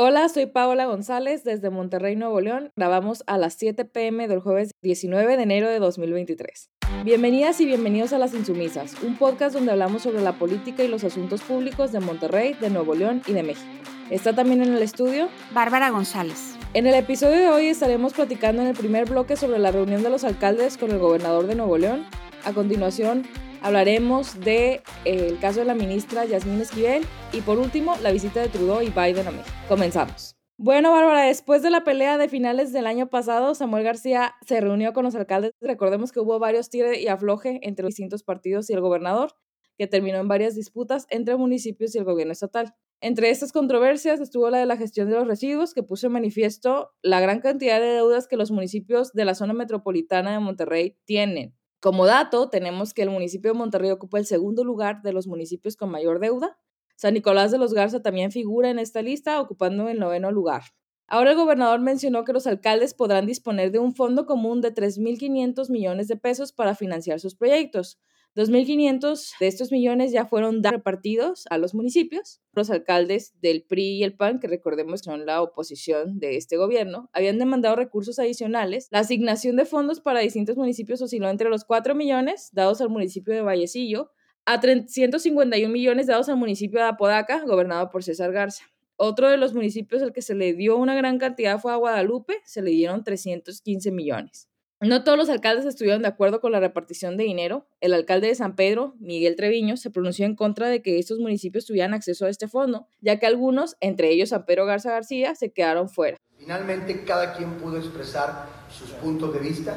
Hola, soy Paola González desde Monterrey, Nuevo León. Grabamos a las 7 pm del jueves 19 de enero de 2023. Bienvenidas y bienvenidos a Las Insumisas, un podcast donde hablamos sobre la política y los asuntos públicos de Monterrey, de Nuevo León y de México. Está también en el estudio Bárbara González. En el episodio de hoy estaremos platicando en el primer bloque sobre la reunión de los alcaldes con el gobernador de Nuevo León. A continuación, Hablaremos del de, el caso de la ministra Yasmín Esquivel y por último la visita de Trudeau y Biden a México. Comenzamos. Bueno, Bárbara, después de la pelea de finales del año pasado, Samuel García se reunió con los alcaldes. Recordemos que hubo varios tire y afloje entre los distintos partidos y el gobernador, que terminó en varias disputas entre municipios y el gobierno estatal. Entre estas controversias estuvo la de la gestión de los residuos, que puso en manifiesto la gran cantidad de deudas que los municipios de la zona metropolitana de Monterrey tienen como dato, tenemos que el municipio de Monterrey ocupa el segundo lugar de los municipios con mayor deuda. San Nicolás de los Garza también figura en esta lista, ocupando el noveno lugar. Ahora el gobernador mencionó que los alcaldes podrán disponer de un fondo común de 3.500 millones de pesos para financiar sus proyectos, 2.500 de estos millones ya fueron repartidos a los municipios. Los alcaldes del PRI y el PAN, que recordemos son la oposición de este gobierno, habían demandado recursos adicionales. La asignación de fondos para distintos municipios osciló entre los 4 millones dados al municipio de Vallecillo a 351 millones dados al municipio de Apodaca, gobernado por César Garza. Otro de los municipios al que se le dio una gran cantidad fue a Guadalupe, se le dieron 315 millones. No todos los alcaldes estuvieron de acuerdo con la repartición de dinero. El alcalde de San Pedro, Miguel Treviño, se pronunció en contra de que estos municipios tuvieran acceso a este fondo, ya que algunos, entre ellos San Pedro Garza García, se quedaron fuera. Finalmente, cada quien pudo expresar sus puntos de vista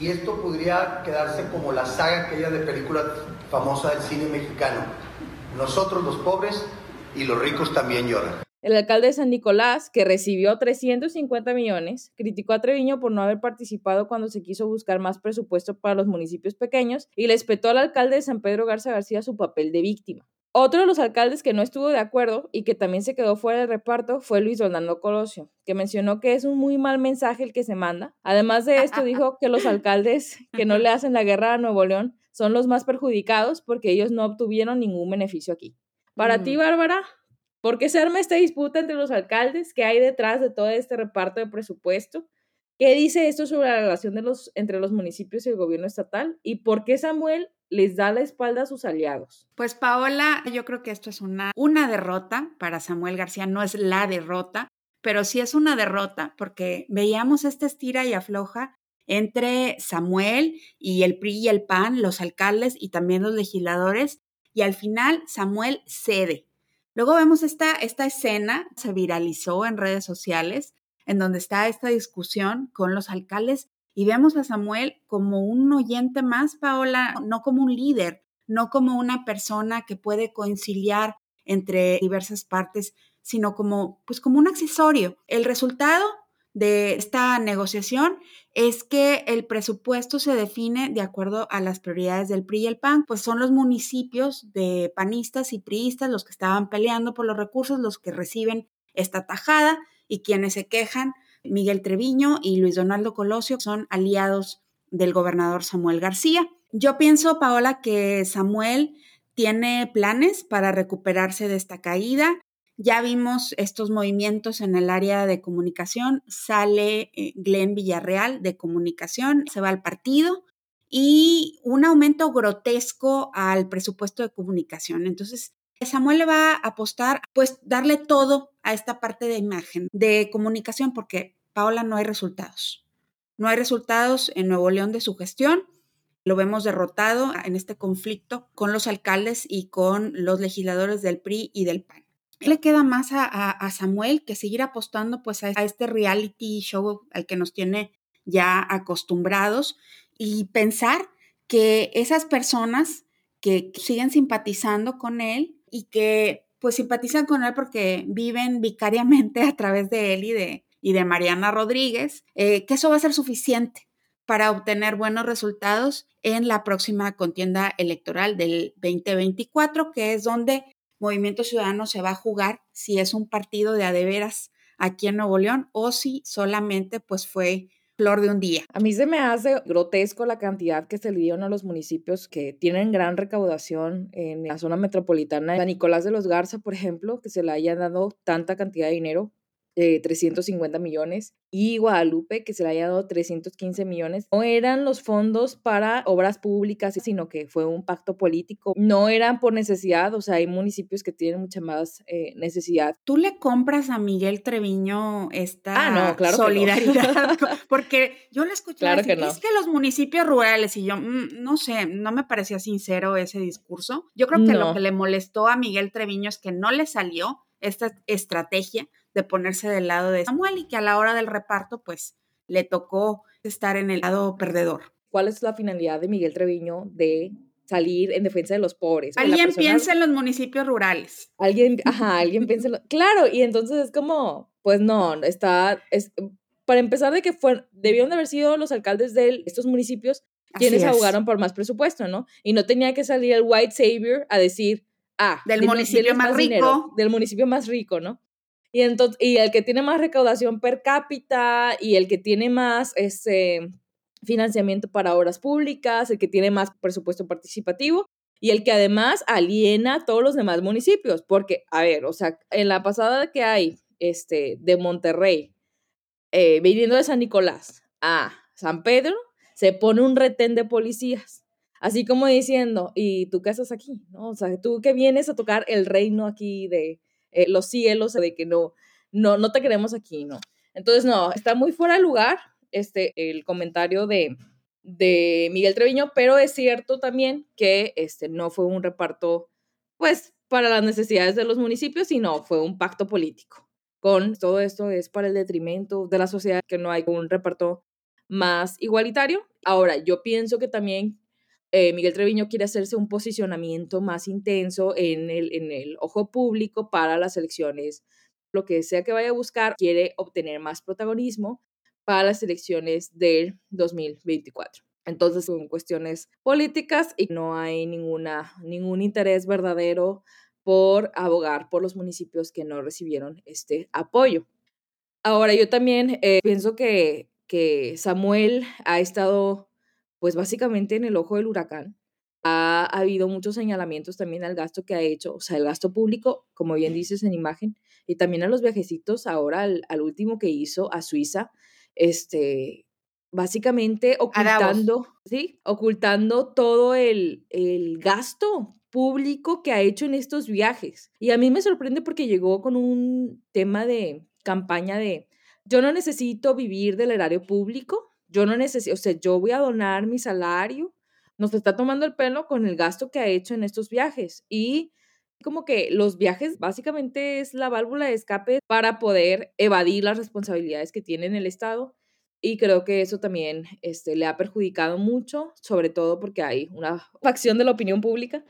y, esto podría quedarse como la saga aquella de película famosa del cine mexicano. Nosotros los pobres y los ricos también lloran. El alcalde de San Nicolás, que recibió 350 millones, criticó a Treviño por no haber participado cuando se quiso buscar más presupuesto para los municipios pequeños y le espetó al alcalde de San Pedro Garza García su papel de víctima. Otro de los alcaldes que no estuvo de acuerdo y que también se quedó fuera del reparto fue Luis Orlando Colosio, que mencionó que es un muy mal mensaje el que se manda. Además de esto, dijo que los alcaldes que no le hacen la guerra a Nuevo León son los más perjudicados porque ellos no obtuvieron ningún beneficio aquí. Para ti, Bárbara, ¿Por qué se arma esta disputa entre los alcaldes? ¿Qué hay detrás de todo este reparto de presupuesto? ¿Qué dice esto sobre la relación de los, entre los municipios y el gobierno estatal? ¿Y por qué Samuel les da la espalda a sus aliados? Pues Paola, yo creo que esto es una, una derrota para Samuel García, no es la derrota, pero sí es una derrota porque veíamos esta estira y afloja entre Samuel y el PRI y el PAN, los alcaldes y también los legisladores, y al final Samuel cede Luego vemos esta, esta escena, se viralizó en redes sociales, en donde está esta discusión con los alcaldes y vemos a Samuel como un oyente más, Paola, no como un líder, no como una persona que puede conciliar entre diversas partes, sino como, pues como un accesorio. El resultado de esta negociación es que el presupuesto se define de acuerdo a las prioridades del PRI y el PAN, pues son los municipios de panistas y priistas los que estaban peleando por los recursos, los que reciben esta tajada y quienes se quejan, Miguel Treviño y Luis Donaldo Colosio, son aliados del gobernador Samuel García. Yo pienso, Paola, que Samuel tiene planes para recuperarse de esta caída. Ya vimos estos movimientos en el área de comunicación. Sale eh, Glenn Villarreal de comunicación, se va al partido y un aumento grotesco al presupuesto de comunicación. Entonces, Samuel le va a apostar, pues, darle todo a esta parte de imagen, de comunicación, porque Paola no hay resultados. No hay resultados en Nuevo León de su gestión. Lo vemos derrotado en este conflicto con los alcaldes y con los legisladores del PRI y del PAN le queda más a, Samuel que seguir apostando pues a, este reality show al que nos tiene ya acostumbrados y pensar que esas personas que siguen simpatizando con él y que pues simpatizan con él porque viven vicariamente a través de él y de, y de Mariana Rodríguez, eh, que eso va a ser suficiente para obtener buenos resultados en la próxima contienda electoral del 2024, que es donde Movimiento Ciudadano se va a jugar si es un partido de adeveras aquí en Nuevo León o si solamente pues fue flor de un día. A mí se me hace grotesco la cantidad que se le dieron a los municipios que tienen gran recaudación en la zona metropolitana. A Nicolás de los Garza, por ejemplo, que se le haya dado tanta cantidad de dinero 350 millones y Guadalupe que se le haya dado 315 millones. No eran los fondos para obras públicas, sino que fue un pacto político. No eran por necesidad, o sea, hay municipios que tienen mucha más eh, necesidad. ¿Tú le compras a Miguel Treviño esta ah, no, solidaridad? Porque yo le escuché claro que es que los municipios rurales y yo, mm, no sé, no me parecía sincero ese discurso. Yo creo que lo que le molestó a Miguel Treviño es que no le salió esta estrategia de ponerse del lado de Samuel y que a la hora del reparto pues le tocó estar en el lado perdedor. ¿Cuál es la finalidad de Miguel Treviño de salir en defensa de los pobres? Alguien piensa en los municipios rurales. Alguien, ajá, alguien piensa en los... Claro, y entonces es como, pues no, está, es, para empezar de que fue, debieron de haber sido los alcaldes de estos municipios quienes abogaron por más presupuesto, ¿no? Y no tenía que salir el white savior a decir, ah, del municipio más, rico. del municipio más rico, ¿no? Y, entonces, y el que tiene más recaudación per cápita y el que tiene más este, financiamiento para obras públicas, el que tiene más presupuesto participativo y el que además aliena a todos los demás municipios. Porque, a ver, o sea, en la pasada que hay este, de Monterrey, eh, viniendo de San Nicolás a San Pedro, se pone un retén de policías. Así como diciendo, ¿y tú qué haces aquí? ¿No? O sea, tú que vienes a tocar el reino aquí de, eh, los cielos de que no, no, no te queremos aquí, ¿no? Entonces, no, está muy fuera de lugar este, el comentario de, de Miguel Treviño, pero es cierto también que este, no fue un reparto, pues, para las necesidades de los municipios, sino fue un pacto político. Con todo esto es para el detrimento de la sociedad, que no hay un reparto más igualitario. Ahora, yo pienso que también eh, Miguel Treviño quiere hacerse un posicionamiento más intenso en el, en el ojo público para las elecciones. Lo que sea que vaya a buscar, quiere obtener más protagonismo para las elecciones del 2024. Entonces son cuestiones políticas y no hay ninguna, ningún interés verdadero por abogar por los municipios que no recibieron este apoyo. Ahora, yo también eh, pienso que, que Samuel ha estado pues básicamente en el ojo del huracán. Ha, habido muchos señalamientos también al gasto que ha hecho, o sea, el gasto público, como bien dices en imagen, y también a los viajecitos ahora al, último que hizo a Suiza, este, básicamente ocultando, ¿sí? Ocultando todo el, el gasto público que ha hecho en estos viajes. Y a mí me sorprende porque llegó con un tema de campaña de, yo no necesito vivir del erario público, yo no necesito, o sea, yo voy a donar mi salario, nos está tomando el pelo con el gasto que ha hecho en estos viajes y como que los viajes básicamente es la válvula de escape para poder evadir las responsabilidades que tiene en el Estado y creo que eso también este, le ha perjudicado mucho, sobre todo porque hay una facción de la opinión pública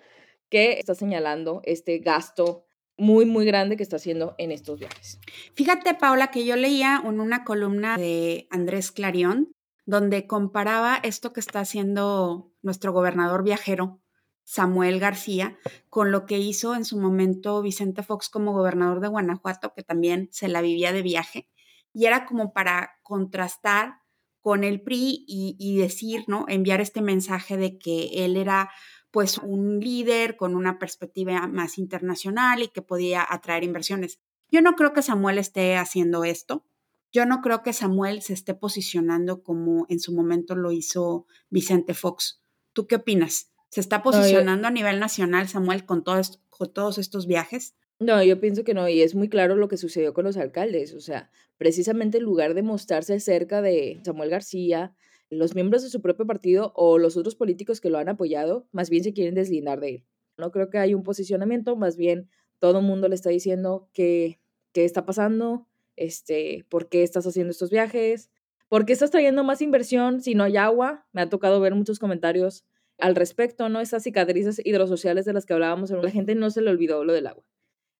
que está señalando este gasto muy, muy grande que está haciendo en estos viajes. Fíjate, Paula, que yo leía en una columna de Andrés Clarion donde comparaba esto que está haciendo nuestro gobernador viajero, Samuel García, con lo que hizo en su momento Vicente Fox como gobernador de Guanajuato, que también se la vivía de viaje, y era como para contrastar con el PRI y, decir, ¿no? Enviar este mensaje de que él era pues un líder con una perspectiva más internacional y que podía atraer inversiones. Yo no creo que Samuel esté haciendo esto. Yo no creo que Samuel se esté posicionando como en su momento lo hizo Vicente Fox. ¿Tú qué opinas? ¿Se está posicionando a nivel nacional Samuel con, con todos estos viajes? No, yo pienso que no, y es muy claro lo que sucedió con los alcaldes. O sea, precisamente en lugar de mostrarse cerca de Samuel García, los miembros de su propio partido o los otros políticos que lo han apoyado, más bien se quieren deslindar de él. No creo que haya un posicionamiento, más bien todo el mundo le está diciendo que qué está pasando, este, ¿por qué estás haciendo estos viajes? ¿Por qué estás trayendo más inversión si no hay agua? Me ha tocado ver muchos comentarios al respecto, ¿no? Esas cicatrices hidrosociales de las que hablábamos, la gente no se le olvidó lo del agua.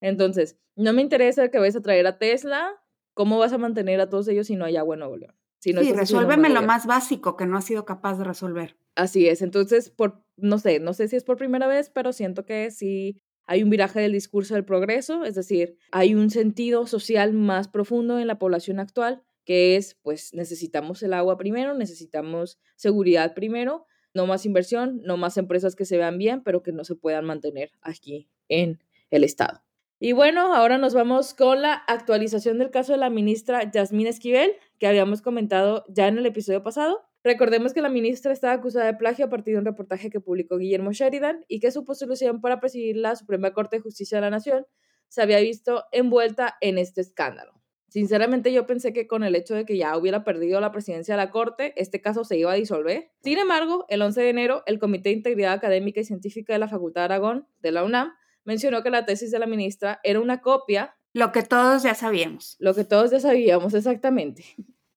Entonces, no me interesa que vayas a traer a Tesla, ¿cómo vas a mantener a todos ellos si no hay agua en Nuevo León? sí, resuélveme lo más básico que no ha sido capaz de resolver. Así es, entonces, por, no sé, no sé si es por primera vez, pero siento que sí hay un viraje del discurso del progreso, es decir, hay un sentido social más profundo en la población actual que es, pues necesitamos el agua primero, necesitamos seguridad primero, no más inversión, no más empresas que se vean bien, pero que no se puedan mantener aquí en el Estado. Y bueno, ahora nos vamos con la actualización del caso de la ministra Yasmín Esquivel, que habíamos comentado ya en el episodio pasado. Recordemos que la ministra estaba acusada de plagio a partir de un reportaje que publicó Guillermo Sheridan y que su postulación para presidir la Suprema Corte de Justicia de la Nación se había visto envuelta en este escándalo. Sinceramente yo pensé que con el hecho de que ya hubiera perdido la presidencia de la Corte, este caso se iba a disolver. Sin embargo, el 11 de enero, el Comité de Integridad Académica y Científica de la Facultad de Aragón, de la UNAM, mencionó que la tesis de la ministra era una copia. Lo que todos ya sabíamos. Lo que todos ya sabíamos, exactamente.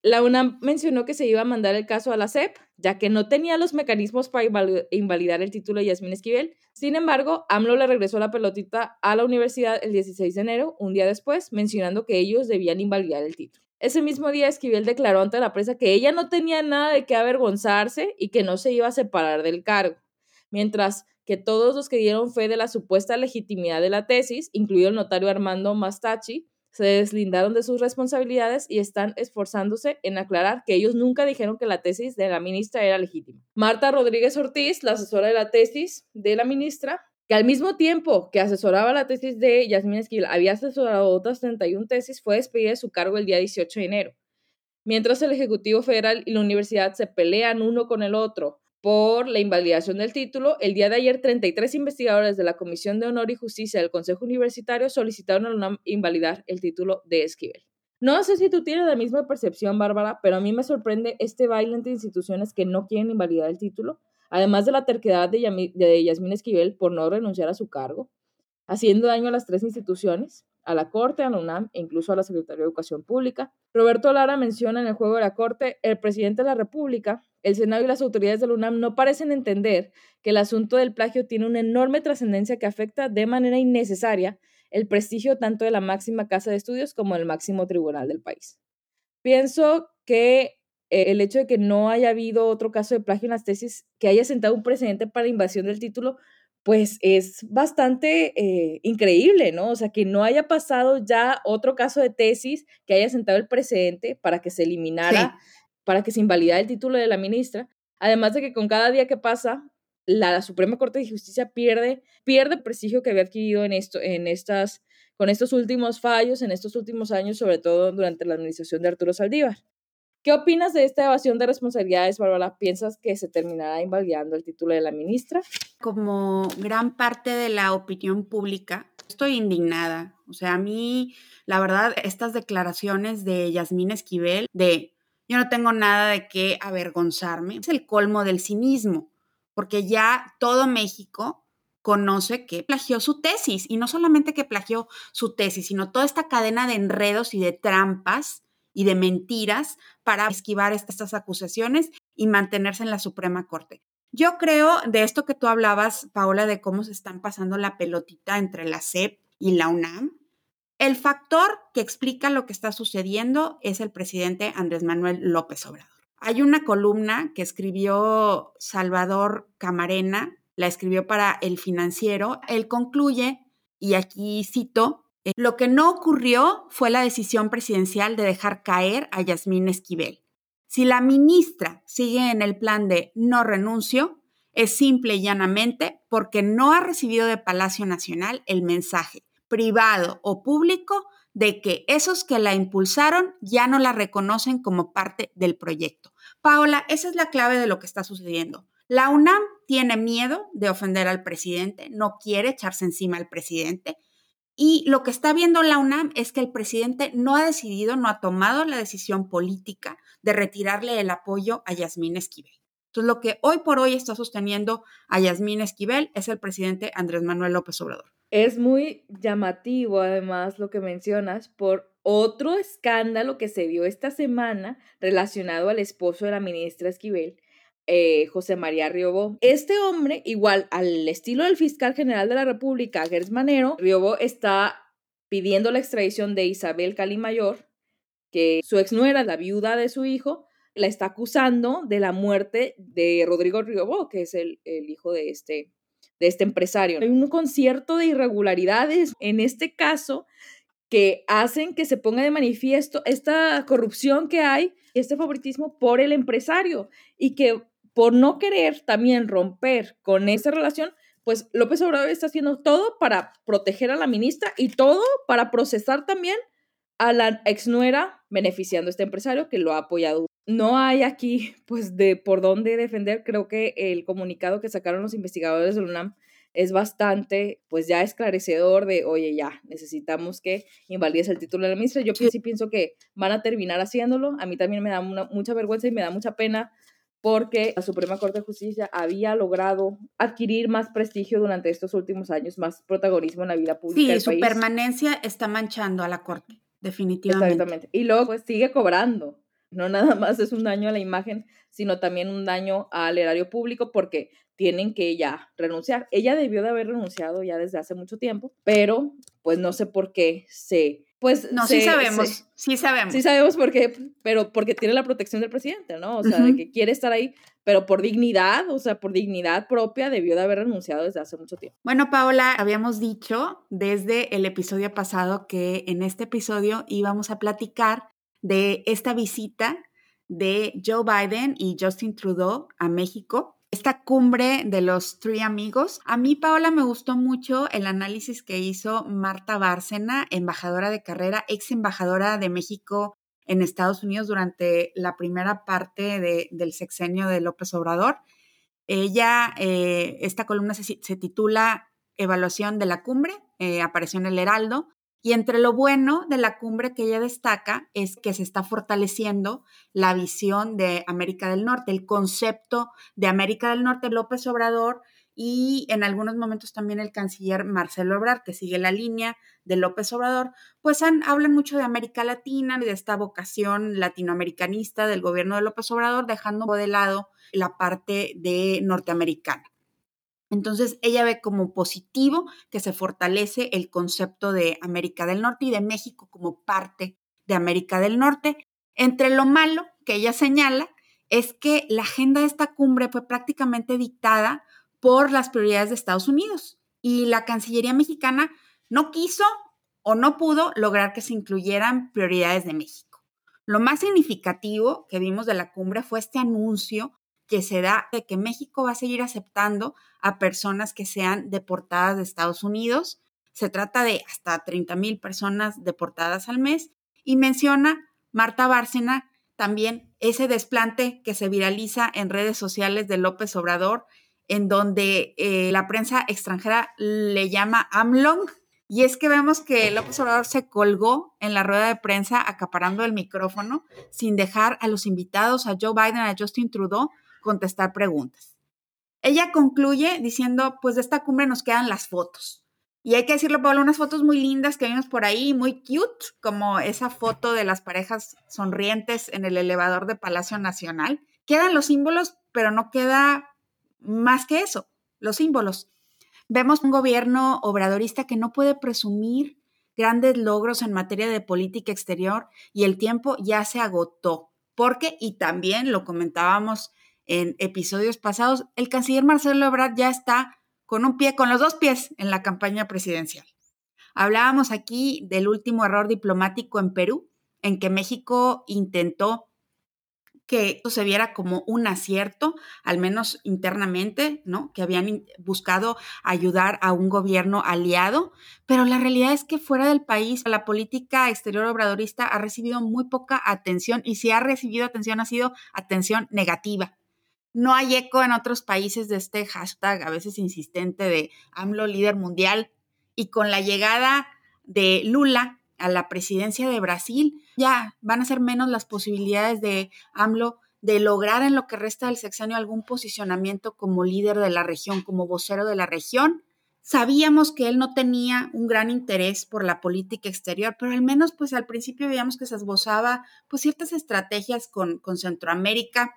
La UNAM mencionó que se iba a mandar el caso a la SEP, ya que no tenía los mecanismos para invalidar el título de Yasmín Esquivel. Sin embargo, AMLO le regresó la pelotita a la universidad el 16 de enero, un día después, mencionando que ellos debían invalidar el título. Ese mismo día, Esquivel declaró ante la prensa que ella no tenía nada de qué avergonzarse y que no se iba a separar del cargo, mientras que todos los que dieron fe de la supuesta legitimidad de la tesis, incluido el notario Armando Mastachi, se deslindaron de sus responsabilidades y están esforzándose en aclarar que ellos nunca dijeron que la tesis de la ministra era legítima. Marta Rodríguez Ortiz, la asesora de la tesis de la ministra, que al mismo tiempo que asesoraba la tesis de Yasmín Esquil, había asesorado otras 31 tesis, fue despedida de su cargo el día 18 de enero. Mientras el Ejecutivo Federal y la universidad se pelean uno con el otro por la invalidación del título, el día de ayer 33 investigadores de la Comisión de Honor y Justicia del Consejo Universitario solicitaron a UNAM invalidar el título de Esquivel. No sé si tú tienes la misma percepción, Bárbara, pero a mí me sorprende este baile entre instituciones que no quieren invalidar el título, además de la terquedad de, Yasmín Esquivel por no renunciar a su cargo, haciendo daño a las tres instituciones a la Corte, a la UNAM e incluso a la Secretaría de Educación Pública. Roberto Lara menciona en el juego de la Corte, el presidente de la República, el Senado y las autoridades de la UNAM no parecen entender que el asunto del plagio tiene una enorme trascendencia que afecta de manera innecesaria el prestigio tanto de la máxima casa de estudios como del máximo tribunal del país. Pienso que eh, el hecho de que no haya habido otro caso de plagio en las tesis que haya sentado un precedente para invasión del título pues es bastante eh, increíble, ¿no? O sea, que no haya pasado ya otro caso de tesis que haya sentado el precedente para que se eliminara, para que se invalidara el título de la ministra. Además de que con cada día que pasa, la, Suprema Corte de Justicia pierde, pierde prestigio que había adquirido en esto, en estas, con estos últimos fallos, en estos últimos años, sobre todo durante la administración de Arturo Saldívar. ¿Qué opinas de esta evasión de responsabilidades, Bárbara? ¿Piensas que se terminará invalidando el título de la ministra? Como gran parte de la opinión pública, estoy indignada. O sea, a mí, la verdad, estas declaraciones de Yasmín Esquivel, de yo no tengo nada de qué avergonzarme, es el colmo del cinismo, porque ya todo México conoce que plagió su tesis, y no solamente que plagió su tesis, sino toda esta cadena de enredos y de trampas y de mentiras para esquivar estas acusaciones y mantenerse en la Suprema Corte. Yo creo de esto que tú hablabas, Paola, de cómo se están pasando la pelotita entre la SEP y la UNAM. El factor que explica lo que está sucediendo es el presidente Andrés Manuel López Obrador. Hay una columna que escribió Salvador Camarena, la escribió para El Financiero. Él concluye, y aquí cito, eh, lo que no ocurrió fue la decisión presidencial de dejar caer a Yasmín Esquivel. Si la ministra sigue en el plan de no renuncio, es simple y llanamente porque no ha recibido de Palacio Nacional el mensaje, privado o público, de que esos que la impulsaron ya no la reconocen como parte del proyecto. Paola, esa es la clave de lo que está sucediendo. La UNAM tiene miedo de ofender al presidente, no quiere echarse encima al presidente, y lo que está viendo la UNAM es que el presidente no ha decidido, no ha tomado la decisión política de retirarle el apoyo a Yasmín Esquivel. Entonces, lo que hoy por hoy está sosteniendo a Yasmín Esquivel es el presidente Andrés Manuel López Obrador. Es muy llamativo, además, lo que mencionas por otro escándalo que se dio esta semana relacionado al esposo de la ministra Esquivel, eh, José María Riobó. Este hombre, igual al estilo del fiscal general de la República, Gers Manero, Riobó está pidiendo la extradición de Isabel Calimayor, que su ex nuera, la viuda de su hijo, la está acusando de la muerte de Rodrigo Riobó, que es el, el hijo de este, de este empresario. Hay un concierto de irregularidades en este caso que hacen que se ponga de manifiesto esta corrupción que hay, este favoritismo por el empresario y que por no querer también romper con esa relación, pues López Obrador está haciendo todo para proteger a la ministra y todo para procesar también a la exnuera beneficiando a este empresario que lo ha apoyado. No hay aquí, pues, de por dónde defender. Creo que el comunicado que sacaron los investigadores de UNAM es bastante, pues, ya esclarecedor de, oye, ya, necesitamos que invalides el título de la ministra. Yo sí pienso que van a terminar haciéndolo. A mí también me da mucha vergüenza y me da mucha pena porque la Suprema Corte de Justicia había logrado adquirir más prestigio durante estos últimos años, más protagonismo en la vida pública. Sí, su permanencia está manchando a la Corte, definitivamente. Exactamente. Y luego pues sigue cobrando. No nada más es un daño a la imagen, sino también un daño al erario público porque tienen que ya renunciar. Ella debió de haber renunciado ya desde hace mucho tiempo, pero pues no sé por qué se pues no, sí sabemos, sí sabemos. Sí sabemos por qué, pero porque tiene la protección del presidente, ¿no? O sea, de que quiere estar ahí, pero por dignidad, o sea, por dignidad propia, debió de haber renunciado desde hace mucho tiempo. Bueno, Paola, habíamos dicho desde el episodio pasado que en este episodio íbamos a platicar de esta visita de Joe Biden y Justin Trudeau a México esta cumbre de los tres amigos. A mí, Paola, me gustó mucho el análisis que hizo Marta Bárcena, embajadora de carrera, ex embajadora de México en Estados Unidos durante la primera parte del sexenio de López Obrador. Ella, eh, esta columna se, titula Evaluación de la cumbre, eh, apareció en el Heraldo, y entre lo bueno de la cumbre que ella destaca es que se está fortaleciendo la visión de América del Norte, el concepto de América del Norte, López Obrador y en algunos momentos también el canciller Marcelo Ebrard, que sigue la línea de López Obrador, pues hablan mucho de América Latina y de esta vocación latinoamericanista del gobierno de López Obrador, dejando de lado la parte de norteamericana. Entonces, ella ve como positivo que se fortalece el concepto de América del Norte y de México como parte de América del Norte. Entre lo malo que ella señala es que la agenda de esta cumbre fue prácticamente dictada por las prioridades de Estados Unidos y la Cancillería mexicana no quiso o no pudo lograr que se incluyeran prioridades de México. Lo más significativo que vimos de la cumbre fue este anuncio que se da de que México va a seguir aceptando a personas que sean deportadas de Estados Unidos. Se trata de hasta 30 mil personas deportadas al mes y menciona Marta Bárcena también ese desplante que se viraliza en redes sociales de López Obrador, en donde eh, la prensa extranjera le llama AMLONG. Y es que vemos que López Obrador se colgó en la rueda de prensa acaparando el micrófono sin dejar a los invitados, a Joe Biden, a Justin Trudeau, contestar preguntas. Ella concluye diciendo, pues de esta cumbre nos quedan las fotos. Y hay que decirlo, Pablo, unas fotos muy lindas que vimos por ahí, muy cute, como esa foto de las parejas sonrientes en el elevador de Palacio Nacional. Quedan los símbolos, pero no queda más que eso, los símbolos. Vemos un gobierno obradorista que no puede presumir grandes logros en materia de política exterior y el tiempo ya se agotó. Porque, y también lo comentábamos en episodios pasados, el canciller Marcelo Ebrard ya está con un pie, con los dos pies en la campaña presidencial. Hablábamos aquí del último error diplomático en Perú, en que México intentó que esto se viera como un acierto, al menos internamente, ¿no? Que habían buscado ayudar a un gobierno aliado, pero la realidad es que fuera del país la política exterior obradorista ha recibido muy poca atención y si ha recibido atención ha sido atención negativa. No hay eco en otros países de este hashtag, a veces insistente, de AMLO líder mundial. Y con la llegada de Lula a la presidencia de Brasil, ya van a ser menos las posibilidades de AMLO de lograr en lo que resta del sexenio algún posicionamiento como líder de la región, como vocero de la región. Sabíamos que él no tenía un gran interés por la política exterior, pero al menos pues al principio veíamos que se esbozaba pues ciertas estrategias con, con Centroamérica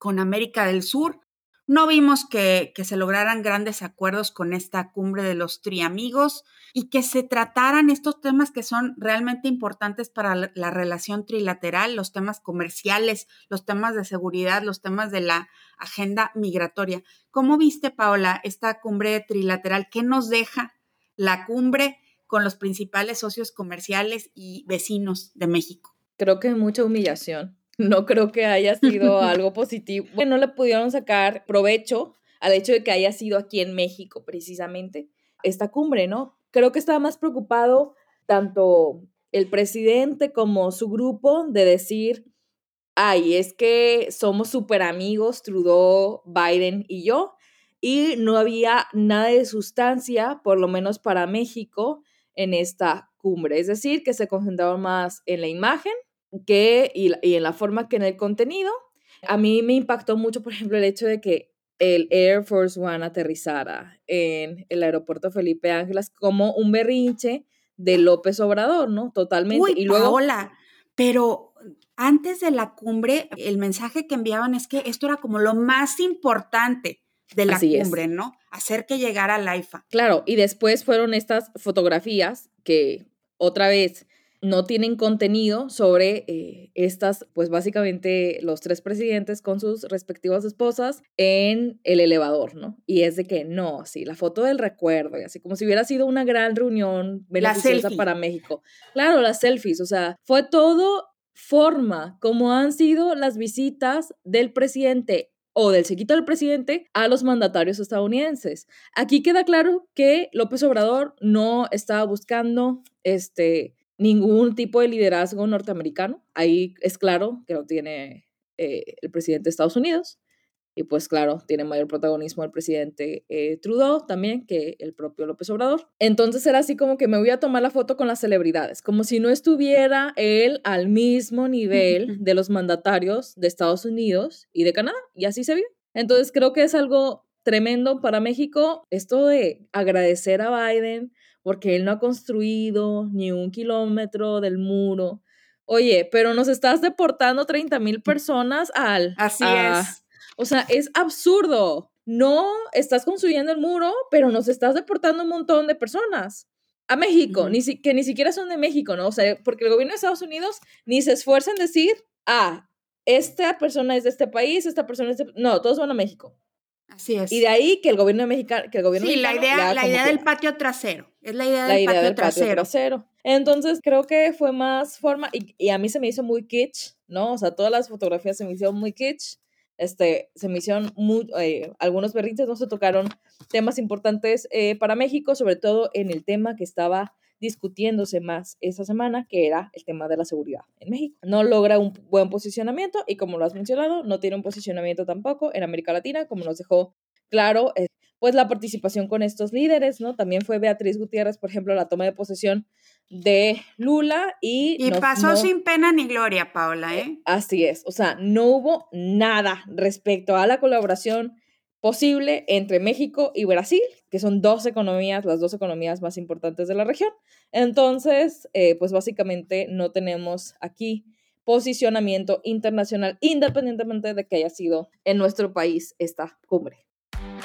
con América del Sur. No vimos que, se lograran grandes acuerdos con esta cumbre de los triamigos y que se trataran estos temas que son realmente importantes para la, relación trilateral, los temas comerciales, los temas de seguridad, los temas de la agenda migratoria. ¿Cómo viste, Paola, esta cumbre trilateral? ¿Qué nos deja la cumbre? con los principales socios comerciales y vecinos de México. Creo que mucha humillación. No creo que haya sido algo positivo. No le pudieron sacar provecho al hecho de que haya sido aquí en México, precisamente, esta cumbre, ¿no? Creo que estaba más preocupado tanto el presidente como su grupo de decir, ay, es que somos súper amigos, Trudeau, Biden y yo, y no había nada de sustancia, por lo menos para México, en esta cumbre. Es decir, que se concentraron más en la imagen que, y, y en la forma que en el contenido. A mí me impactó mucho, por ejemplo, el hecho de que el Air Force One aterrizara en el aeropuerto Felipe Ángeles como un berrinche de López Obrador, ¿no? Totalmente. Uy, y luego, hola, pero antes de la cumbre, el mensaje que enviaban es que esto era como lo más importante de la cumbre, ¿no? Hacer que llegara la IFA. Claro, y después fueron estas fotografías que otra vez no tienen contenido sobre eh, estas, pues básicamente los tres presidentes con sus respectivas esposas en el elevador, ¿no? Y es de que no, sí, la foto del recuerdo, y así como si hubiera sido una gran reunión beneficiosa para México. Claro, las selfies, o sea, fue todo forma como han sido las visitas del presidente o del seguito del presidente a los mandatarios estadounidenses. Aquí queda claro que López Obrador no estaba buscando este ningún tipo de liderazgo norteamericano. Ahí es claro que lo tiene eh, el presidente de Estados Unidos. Y pues claro, tiene mayor protagonismo el presidente eh, Trudeau también que el propio López Obrador. Entonces era así como que me voy a tomar la foto con las celebridades, como si no estuviera él al mismo nivel de los mandatarios de Estados Unidos y de Canadá. Y así se vio. Entonces creo que es algo tremendo para México esto de agradecer a Biden porque él no ha construido ni un kilómetro del muro. Oye, pero nos estás deportando 30 mil personas al... Así es. O sea, es absurdo. No estás construyendo el muro, pero nos estás deportando un montón de personas a México, ni si, que ni siquiera son de México, ¿no? O sea, porque el gobierno de Estados Unidos ni se esfuerza en decir, ah, esta persona es de este país, esta persona es de... No, todos van a México. Así es. Y de ahí que el gobierno mexicano, que el gobierno sí, la idea, la idea del patio trasero. Es la idea del, patio, trasero. Entonces creo que fue más forma, y, y, a mí se me hizo muy kitsch, ¿no? O sea, todas las fotografías se me hicieron muy kitsch. Este, se me hicieron muy, eh, algunos berrinches, no se tocaron temas importantes eh, para México, sobre todo en el tema que estaba discutiéndose más esa semana, que era el tema de la seguridad en México. No logra un buen posicionamiento y como lo has mencionado, no tiene un posicionamiento tampoco en América Latina, como nos dejó claro, eh, pues la participación con estos líderes, ¿no? También fue Beatriz Gutiérrez, por ejemplo, la toma de posesión de Lula y... Y pasó sin pena ni gloria, Paula, ¿eh? Así es, o sea, no hubo nada respecto a la colaboración posible entre México y Brasil, que son dos economías, las dos economías más importantes de la región. Entonces, eh, pues básicamente no tenemos aquí posicionamiento internacional, independientemente de que haya sido en nuestro país esta cumbre.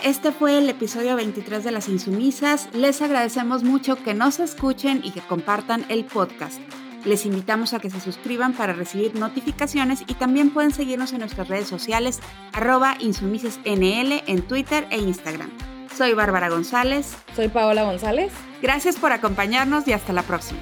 Este fue el episodio 23 de Las Insumisas. Les agradecemos mucho que nos escuchen y que compartan el podcast. Les invitamos a que se suscriban para recibir notificaciones y también pueden seguirnos en nuestras redes sociales arroba insumisesnl en Twitter e Instagram. Soy Bárbara González. Soy Paola González. Gracias por acompañarnos y hasta la próxima.